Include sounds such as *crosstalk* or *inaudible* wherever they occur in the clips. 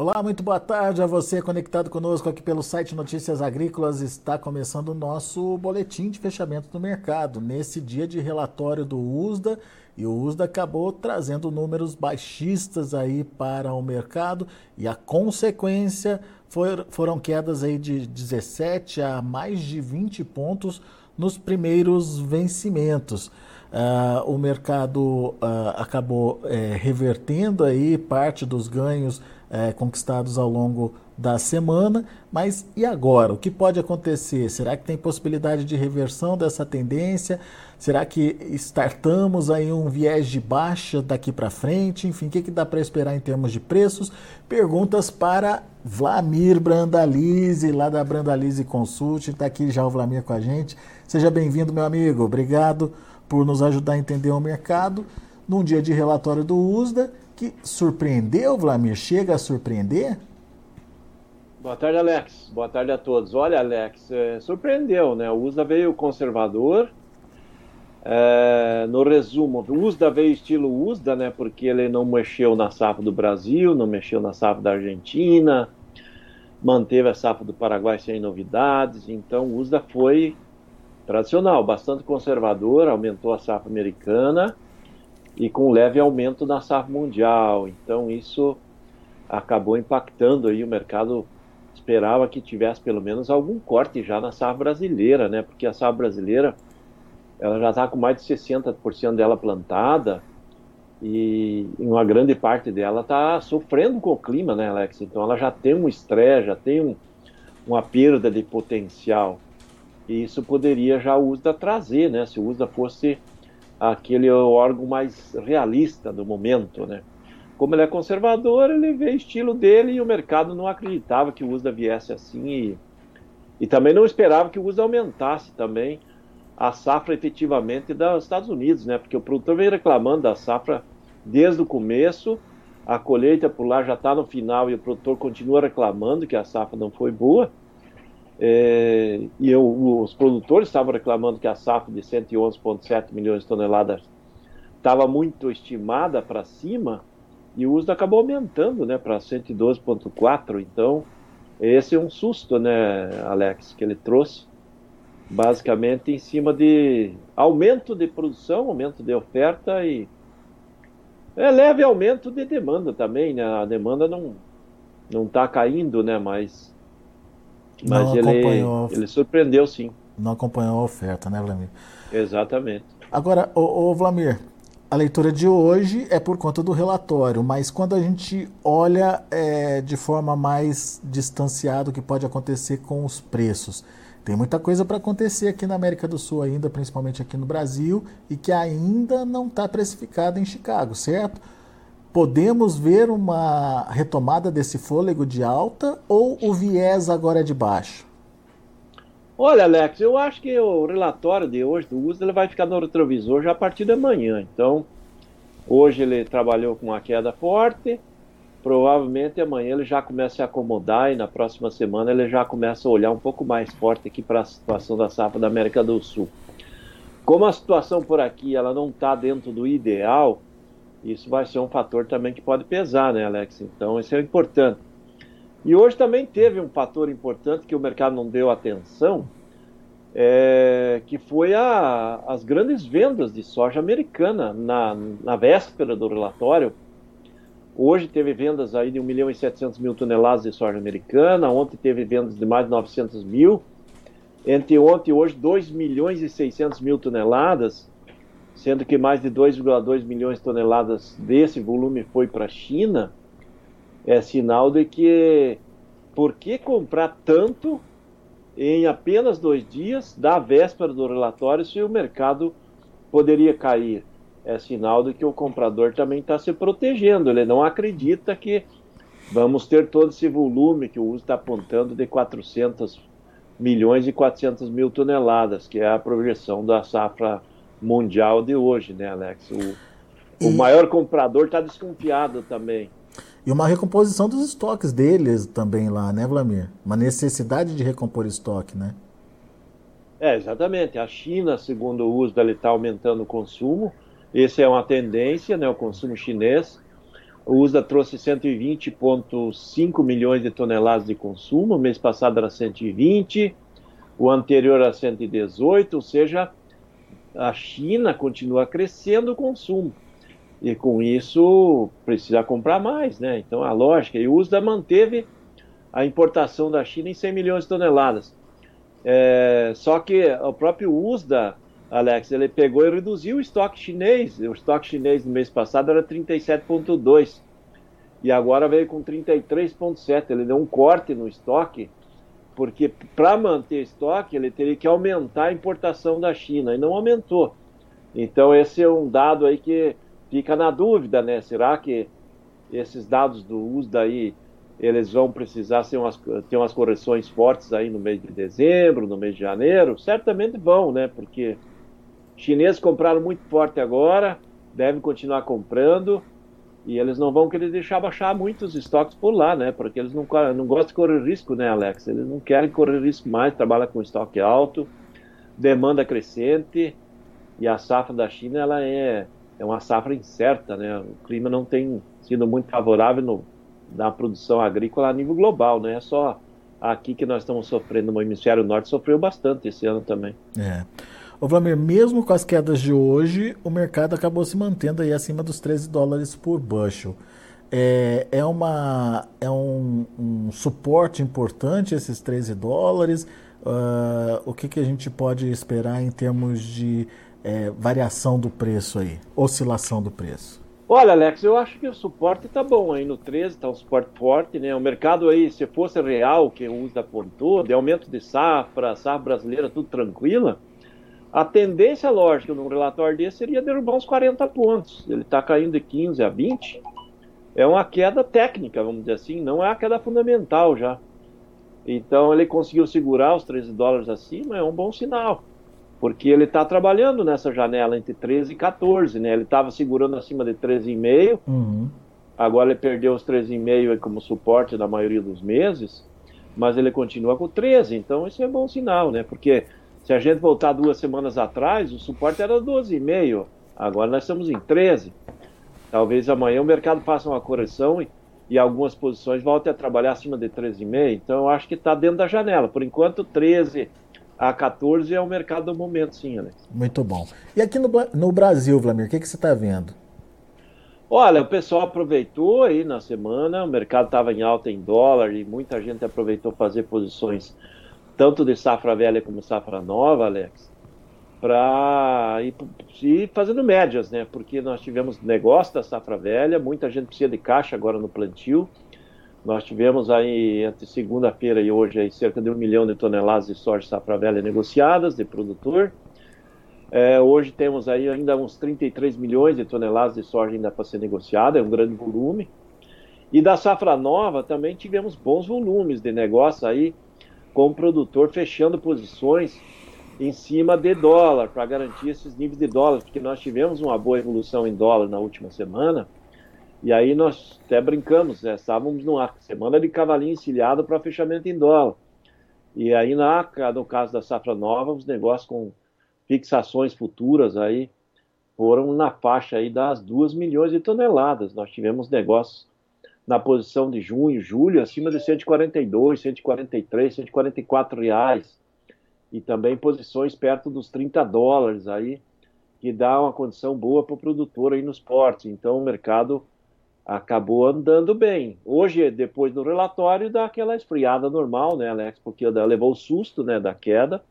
Olá, muito boa tarde a você conectado conosco aqui pelo site Notícias Agrícolas. Está começando o nosso boletim de fechamento do mercado nesse dia de relatório do USDA e o USDA acabou trazendo números baixistas aí para o mercado e a consequência for, foram quedas aí de 17 a mais de 20 pontos nos primeiros vencimentos. Uh, o mercado uh, acabou uh, revertendo aí parte dos ganhos é, conquistados ao longo da semana. Mas e agora? O que pode acontecer? Será que tem possibilidade de reversão dessa tendência? Será que startamos aí um viés de baixa daqui para frente? Enfim, o que, que dá para esperar em termos de preços? Perguntas para Vlamir Brandalize, lá da Brandalize Consult. Está aqui já o Vlamir com a gente. Seja bem-vindo, meu amigo. Obrigado por nos ajudar a entender o mercado num dia de relatório do USDA que surpreendeu, Vlamir? Chega a surpreender? Boa tarde, Alex. Boa tarde a todos. Olha, Alex, é, surpreendeu, né? O USDA veio conservador. É, no resumo, o USDA veio estilo USDA, né? Porque ele não mexeu na safra do Brasil, não mexeu na safra da Argentina, manteve a safra do Paraguai sem novidades. Então, o USDA foi tradicional, bastante conservador, aumentou a safra americana e com leve aumento na safra mundial. Então isso acabou impactando aí o mercado esperava que tivesse pelo menos algum corte já na safra brasileira, né? Porque a safra brasileira ela já está com mais de 60% dela plantada e uma grande parte dela está sofrendo com o clima, né, Alex? Então ela já tem um estresse, já tem um, uma perda de potencial. E isso poderia já o USDA trazer, né? Se o USDA fosse aquele órgão mais realista do momento, né? Como ele é conservador, ele vê estilo dele e o mercado não acreditava que o USDA viesse assim e, e também não esperava que o USDA aumentasse também a safra efetivamente dos Estados Unidos, né? Porque o produtor vem reclamando da safra desde o começo, a colheita por lá já está no final e o produtor continua reclamando que a safra não foi boa. É, e eu, os produtores estavam reclamando que a safra de 111,7 milhões de toneladas estava muito estimada para cima e o uso acabou aumentando né, para 112,4. Então, esse é um susto, né, Alex, que ele trouxe, basicamente em cima de aumento de produção, aumento de oferta e é leve aumento de demanda também, né? A demanda não não está caindo, né? Mas mas ele, ele surpreendeu sim. Não acompanhou a oferta, né, Vlamir? Exatamente. Agora, o, Vlamir, a leitura de hoje é por conta do relatório, mas quando a gente olha é, de forma mais distanciada o que pode acontecer com os preços, tem muita coisa para acontecer aqui na América do Sul ainda, principalmente aqui no Brasil, e que ainda não está precificada em Chicago, certo? Podemos ver uma retomada desse fôlego de alta ou o viés agora é de baixo? Olha, Alex, eu acho que o relatório de hoje do uso ele vai ficar no retrovisor já a partir de amanhã. Então, hoje ele trabalhou com uma queda forte, provavelmente amanhã ele já começa a acomodar e na próxima semana ele já começa a olhar um pouco mais forte aqui para a situação da safra da América do Sul. Como a situação por aqui ela não está dentro do ideal, isso vai ser um fator também que pode pesar, né, Alex? Então, isso é importante. E hoje também teve um fator importante que o mercado não deu atenção, é, que foi a, as grandes vendas de soja americana na, na véspera do relatório. Hoje teve vendas aí de 1 milhão e 700 mil toneladas de soja americana, ontem teve vendas de mais de 900 mil, entre ontem e hoje 2 milhões e 600 mil toneladas, sendo que mais de 2,2 milhões de toneladas desse volume foi para a China, é sinal de que por que comprar tanto em apenas dois dias da véspera do relatório se o mercado poderia cair? É sinal de que o comprador também está se protegendo, ele não acredita que vamos ter todo esse volume que o uso está apontando de 400 milhões e 400 mil toneladas, que é a projeção da safra mundial de hoje, né, Alex? O, e... o maior comprador está desconfiado também. E uma recomposição dos estoques deles também lá, né, Vlamir? Uma necessidade de recompor estoque, né? É, exatamente. A China, segundo o uso, está aumentando o consumo. Essa é uma tendência, né, o consumo chinês. O USDA trouxe 120,5 milhões de toneladas de consumo, o mês passado era 120, o anterior era 118, ou seja, a China continua crescendo o consumo. E com isso precisa comprar mais, né? Então a lógica, e o USDA manteve a importação da China em 100 milhões de toneladas. É, só que o próprio USDA Alex, ele pegou e reduziu o estoque chinês. O estoque chinês no mês passado era 37,2 e agora veio com 33,7. Ele deu um corte no estoque, porque para manter estoque ele teria que aumentar a importação da China e não aumentou. Então esse é um dado aí que fica na dúvida, né? Será que esses dados do USDA aí eles vão precisar ter umas, ter umas correções fortes aí no mês de dezembro, no mês de janeiro? Certamente vão, né? Porque chineses compraram muito forte agora, devem continuar comprando e eles não vão querer deixar baixar muito os estoques por lá, né? Porque eles não, não gostam de correr risco, né, Alex? Eles não querem correr risco mais, trabalham com estoque alto, demanda crescente e a safra da China ela é, é uma safra incerta, né? O clima não tem sido muito favorável no, na produção agrícola a nível global, né? É só aqui que nós estamos sofrendo, no hemisfério norte sofreu bastante esse ano também. É. Ô Vlamir, mesmo com as quedas de hoje, o mercado acabou se mantendo aí acima dos 13 dólares por bushel. É, é, uma, é um, um suporte importante esses 13 dólares? Uh, o que, que a gente pode esperar em termos de é, variação do preço aí, oscilação do preço? Olha, Alex, eu acho que o suporte está bom aí no 13, está um suporte forte, né? O mercado aí, se fosse real, que o USDA apontou, de aumento de safra, safra brasileira, tudo tranquila, a tendência lógica num relatório desse seria derrubar uns 40 pontos. Ele está caindo de 15 a 20. É uma queda técnica, vamos dizer assim, não é a queda fundamental já. Então ele conseguiu segurar os 13 dólares acima, é um bom sinal. Porque ele está trabalhando nessa janela entre 13 e 14, né? Ele estava segurando acima de 13,5. Uhum. Agora ele perdeu os 13,5 como suporte na maioria dos meses, mas ele continua com 13, então isso é bom sinal, né? Porque se a gente voltar duas semanas atrás, o suporte era 12,5. Agora nós estamos em 13. Talvez amanhã o mercado faça uma correção e, e algumas posições voltem a trabalhar acima de 13,5. Então eu acho que está dentro da janela. Por enquanto, 13 a 14 é o mercado do momento, sim, Alex. Muito bom. E aqui no, no Brasil, Vlamir, o que, que você está vendo? Olha, o pessoal aproveitou aí na semana, o mercado estava em alta em dólar e muita gente aproveitou fazer posições tanto de safra velha como safra nova, Alex, para ir, ir, fazendo médias, né? Porque nós tivemos negócio da safra velha, muita gente precisa de caixa agora no plantio. Nós tivemos aí entre segunda-feira e hoje aí cerca de um milhão de toneladas de soja safra velha negociadas de produtor. É, hoje temos aí ainda uns 33 milhões de toneladas de soja ainda para ser negociada, é um grande volume. E da safra nova também tivemos bons volumes de negócio aí, com o produtor fechando posições em cima de dólar, para garantir esses níveis de dólar, porque nós tivemos uma boa evolução em dólar na última semana, e aí nós até brincamos, né? estávamos numa semana de cavalinho encilhado para fechamento em dólar. E aí, na, no caso da safra nova, os negócios com fixações futuras aí foram na faixa aí das 2 milhões de toneladas. Nós tivemos negócios na posição de junho, julho, acima de 142, 143, 144 reais. E também posições perto dos 30 dólares aí, que dá uma condição boa para o produtor aí nos portos. Então o mercado acabou andando bem. Hoje, depois do relatório, dá aquela esfriada normal, né, Alex? Porque levou o susto né, da queda.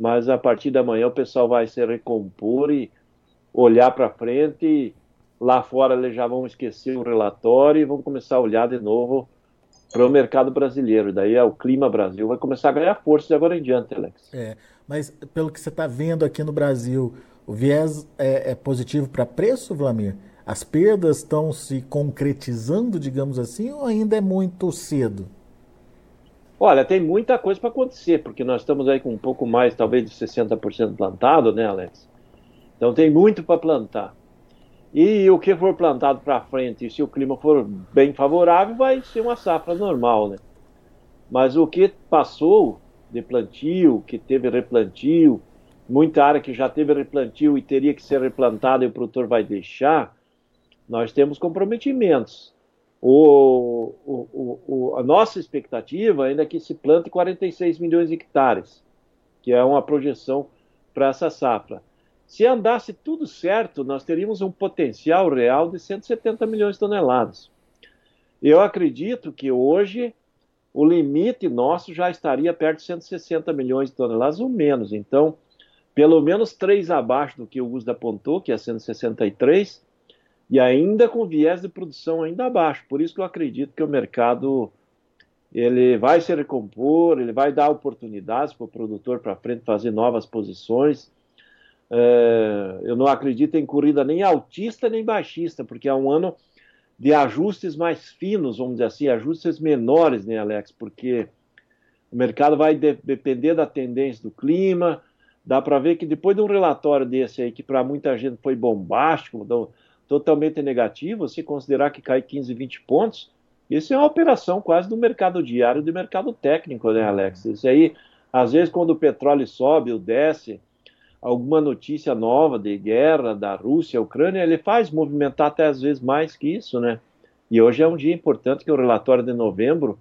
Mas a partir da manhã o pessoal vai se recompor e olhar para frente e Lá fora eles já vão esquecer o relatório e vão começar a olhar de novo para o mercado brasileiro. Daí é o clima Brasil vai começar a ganhar força de agora em diante, Alex. É, mas pelo que você está vendo aqui no Brasil, o viés é, é positivo para preço, Vlamir? As perdas estão se concretizando, digamos assim, ou ainda é muito cedo? Olha, tem muita coisa para acontecer, porque nós estamos aí com um pouco mais, talvez, de 60% plantado, né, Alex? Então tem muito para plantar. E o que for plantado para frente, se o clima for bem favorável, vai ser uma safra normal, né? Mas o que passou de plantio, que teve replantio, muita área que já teve replantio e teria que ser replantada e o produtor vai deixar, nós temos comprometimentos. O, o, o, a nossa expectativa ainda é que se plante 46 milhões de hectares, que é uma projeção para essa safra. Se andasse tudo certo, nós teríamos um potencial real de 170 milhões de toneladas. Eu acredito que hoje o limite nosso já estaria perto de 160 milhões de toneladas ou menos. Então, pelo menos três abaixo do que o USDA apontou, que é 163, e ainda com viés de produção ainda abaixo. Por isso que eu acredito que o mercado ele vai se recompor, ele vai dar oportunidades para o produtor para frente fazer novas posições. É, eu não acredito em corrida nem altista nem baixista, porque é um ano de ajustes mais finos, vamos dizer assim, ajustes menores, né, Alex? Porque o mercado vai de depender da tendência do clima. Dá para ver que depois de um relatório desse aí, que para muita gente foi bombástico, totalmente negativo, se considerar que cai 15, 20 pontos, isso é uma operação quase do mercado diário, do mercado técnico, né, Alex? Isso aí, às vezes, quando o petróleo sobe ou desce, alguma notícia nova de guerra da Rússia, Ucrânia, ele faz movimentar até às vezes mais que isso, né? E hoje é um dia importante que o relatório de novembro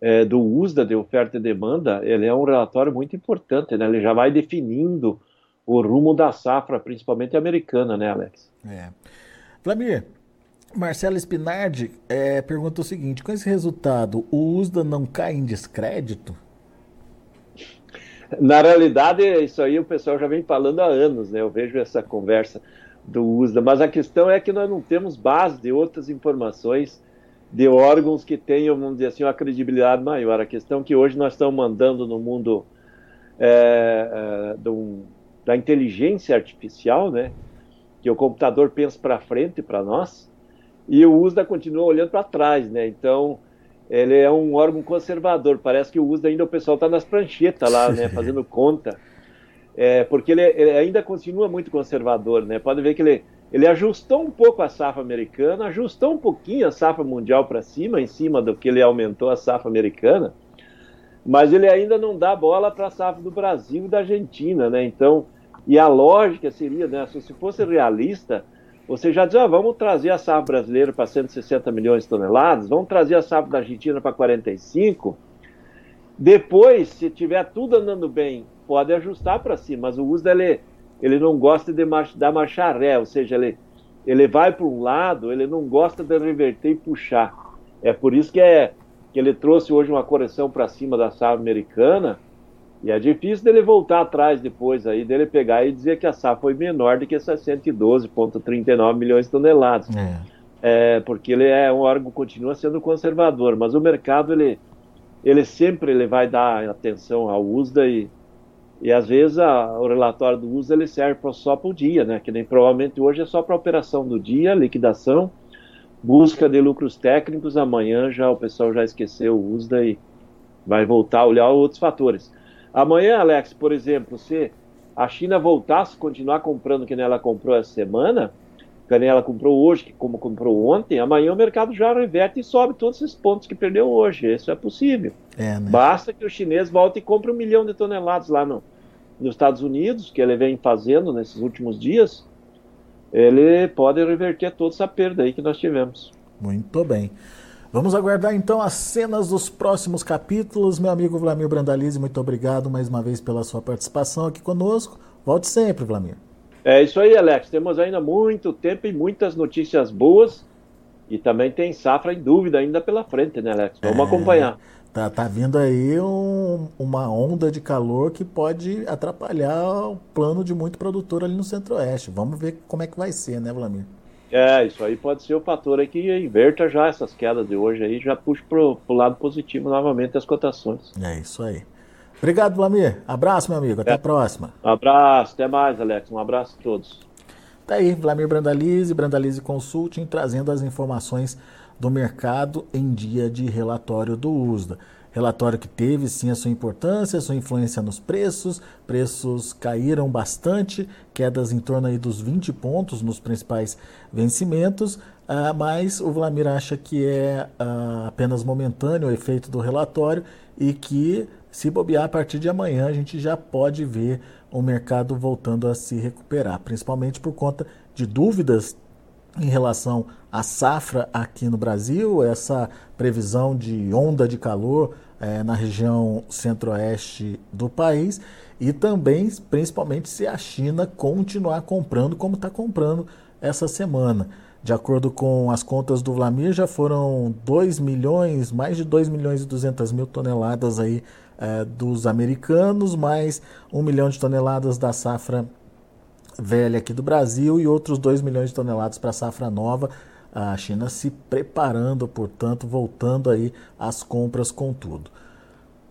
é, do USDA de oferta e demanda, ele é um relatório muito importante, né? Ele já vai definindo o rumo da safra, principalmente americana, né, Alex? É. Vladimir, Marcelo Spinardi é, pergunta o seguinte: com esse resultado, o USDA não cai em descrédito? Na realidade, isso aí o pessoal já vem falando há anos, né? Eu vejo essa conversa do USDA, mas a questão é que nós não temos base de outras informações de órgãos que tenham, vamos dizer assim, uma credibilidade maior. A questão é que hoje nós estamos mandando no mundo é, é, do, da inteligência artificial, né? Que o computador pensa para frente para nós e o USDA continua olhando para trás, né? Então ele é um órgão conservador. Parece que o uso ainda o pessoal está nas pranchetas lá, né, *laughs* fazendo conta. É, porque ele, ele, ainda continua muito conservador, né? Pode ver que ele, ele ajustou um pouco a safra americana, ajustou um pouquinho a safra mundial para cima, em cima do que ele aumentou a safra americana, mas ele ainda não dá bola para a safra do Brasil e da Argentina, né? Então, e a lógica seria, né, se fosse realista, você já diz, ah, vamos trazer a safra brasileira para 160 milhões de toneladas, vamos trazer a safra da Argentina para 45. Depois, se tiver tudo andando bem, pode ajustar para cima, mas o uso dele, ele não gosta de dar marcha ré, ou seja, ele, ele vai para um lado, ele não gosta de reverter e puxar. É por isso que, é, que ele trouxe hoje uma correção para cima da safra americana, e é difícil dele voltar atrás depois aí, dele pegar e dizer que a safra foi menor do que essas 112,39 milhões de toneladas. É. é. porque ele é um órgão continua sendo conservador, mas o mercado ele, ele sempre ele vai dar atenção ao USDA e, e às vezes a, o relatório do USDA ele serve só para o dia, né? Que nem provavelmente hoje é só para operação do dia, liquidação, busca de lucros técnicos. Amanhã já o pessoal já esqueceu o USDA e vai voltar a olhar outros fatores. Amanhã, Alex, por exemplo, se a China voltasse a continuar comprando que ela comprou essa semana, que ela comprou hoje, como comprou ontem, amanhã o mercado já reverte e sobe todos esses pontos que perdeu hoje. Isso é possível. É, né? Basta que o chinês volte e compre um milhão de toneladas lá no, nos Estados Unidos, que ele vem fazendo nesses últimos dias, ele pode reverter toda essa perda aí que nós tivemos. Muito bem. Vamos aguardar então as cenas dos próximos capítulos. Meu amigo Vlamir Brandalize, muito obrigado mais uma vez pela sua participação aqui conosco. Volte sempre, Vlamir. É isso aí, Alex. Temos ainda muito tempo e muitas notícias boas. E também tem safra em dúvida ainda pela frente, né, Alex? Vamos é, acompanhar. Tá, tá vindo aí um, uma onda de calor que pode atrapalhar o plano de muito produtor ali no Centro-Oeste. Vamos ver como é que vai ser, né, Vlamir? É, isso aí pode ser o fator aí que inverta já essas quedas de hoje aí, já puxa pro, pro lado positivo novamente as cotações. É isso aí. Obrigado, Vlamir. Abraço, meu amigo. Até é. a próxima. Um abraço, até mais, Alex. Um abraço a todos. Tá aí, Vlamir Brandalize, Brandalize Consulting, trazendo as informações do mercado em dia de relatório do USDA. Relatório que teve sim a sua importância, a sua influência nos preços. Preços caíram bastante, quedas em torno aí dos 20 pontos nos principais vencimentos, uh, mas o Vlamir acha que é uh, apenas momentâneo o efeito do relatório e que, se bobear a partir de amanhã, a gente já pode ver o mercado voltando a se recuperar, principalmente por conta de dúvidas em relação à safra aqui no Brasil, essa previsão de onda de calor é, na região centro-oeste do país e também, principalmente, se a China continuar comprando como está comprando essa semana. De acordo com as contas do Vlamir, já foram 2 milhões, mais de 2 milhões e 200 mil toneladas aí é, dos americanos, mais 1 milhão de toneladas da safra velha aqui do Brasil e outros 2 milhões de toneladas para a safra nova. A China se preparando, portanto, voltando aí às compras com tudo.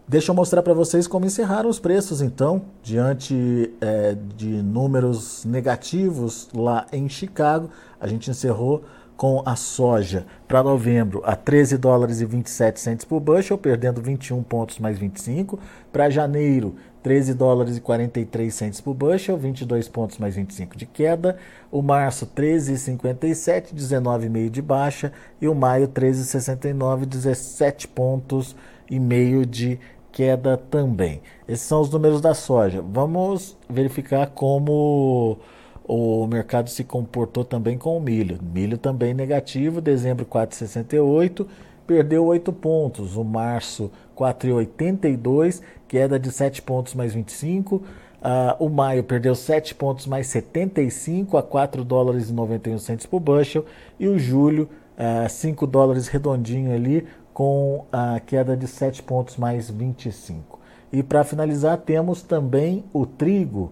Deixa eu mostrar para vocês como encerraram os preços, então, diante é, de números negativos lá em Chicago. A gente encerrou com a soja para novembro a 13 dólares e 27 centos por bushel, perdendo 21 pontos mais 25. Para janeiro, 13 dólares e 43 centos por bushel, 22 pontos mais 25 de queda. O março, 13,57, 19,5 de baixa. E o maio, 13,69, 17 pontos e meio de queda também. Esses são os números da soja. Vamos verificar como o mercado se comportou também com o milho. Milho também negativo, dezembro 4,68, perdeu 8 pontos. O março 4,82, queda de 7 pontos mais 25. Uh, ah, o maio perdeu 7 pontos mais 75 a 4 dólares e 91 centos por bushel. E o julho, uh, ah, 5 dólares redondinho ali, com a queda de 7 pontos mais 25. E para finalizar, temos também o trigo.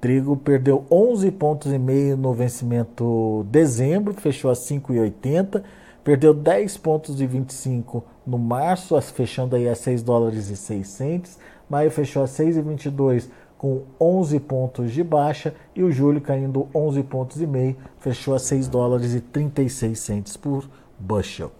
Trigo perdeu 11 pontos e meio no vencimento dezembro, fechou a 5,80. Perdeu 10 pontos e 25 no março, fechando aí a 6 dólares e 600. Maio fechou a 6,22 com 11 pontos de baixa e o julho caindo 11 pontos e meio, fechou a 6 dólares e 36 por bushel.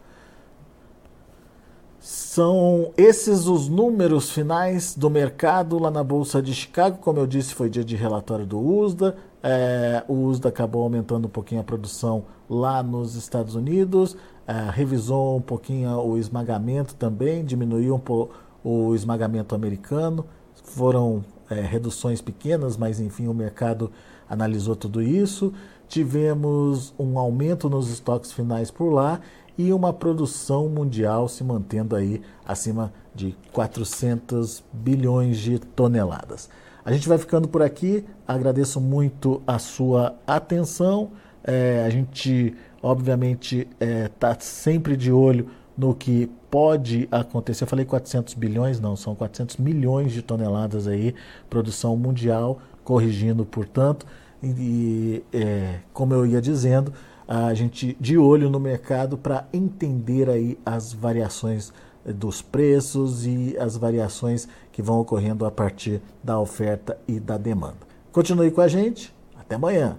São esses os números finais do mercado lá na Bolsa de Chicago. Como eu disse, foi dia de relatório do USDA. É, o USDA acabou aumentando um pouquinho a produção lá nos Estados Unidos, é, revisou um pouquinho o esmagamento também, diminuiu um pouco o esmagamento americano. Foram é, reduções pequenas, mas enfim, o mercado analisou tudo isso. Tivemos um aumento nos estoques finais por lá e uma produção mundial se mantendo aí acima de 400 bilhões de toneladas. A gente vai ficando por aqui, agradeço muito a sua atenção. É, a gente, obviamente, está é, tá sempre de olho no que pode acontecer. Eu falei 400 bilhões, não, são 400 milhões de toneladas aí, produção mundial, corrigindo, portanto. E, é, como eu ia dizendo, a gente de olho no mercado para entender aí as variações dos preços e as variações que vão ocorrendo a partir da oferta e da demanda. Continue com a gente, até amanhã.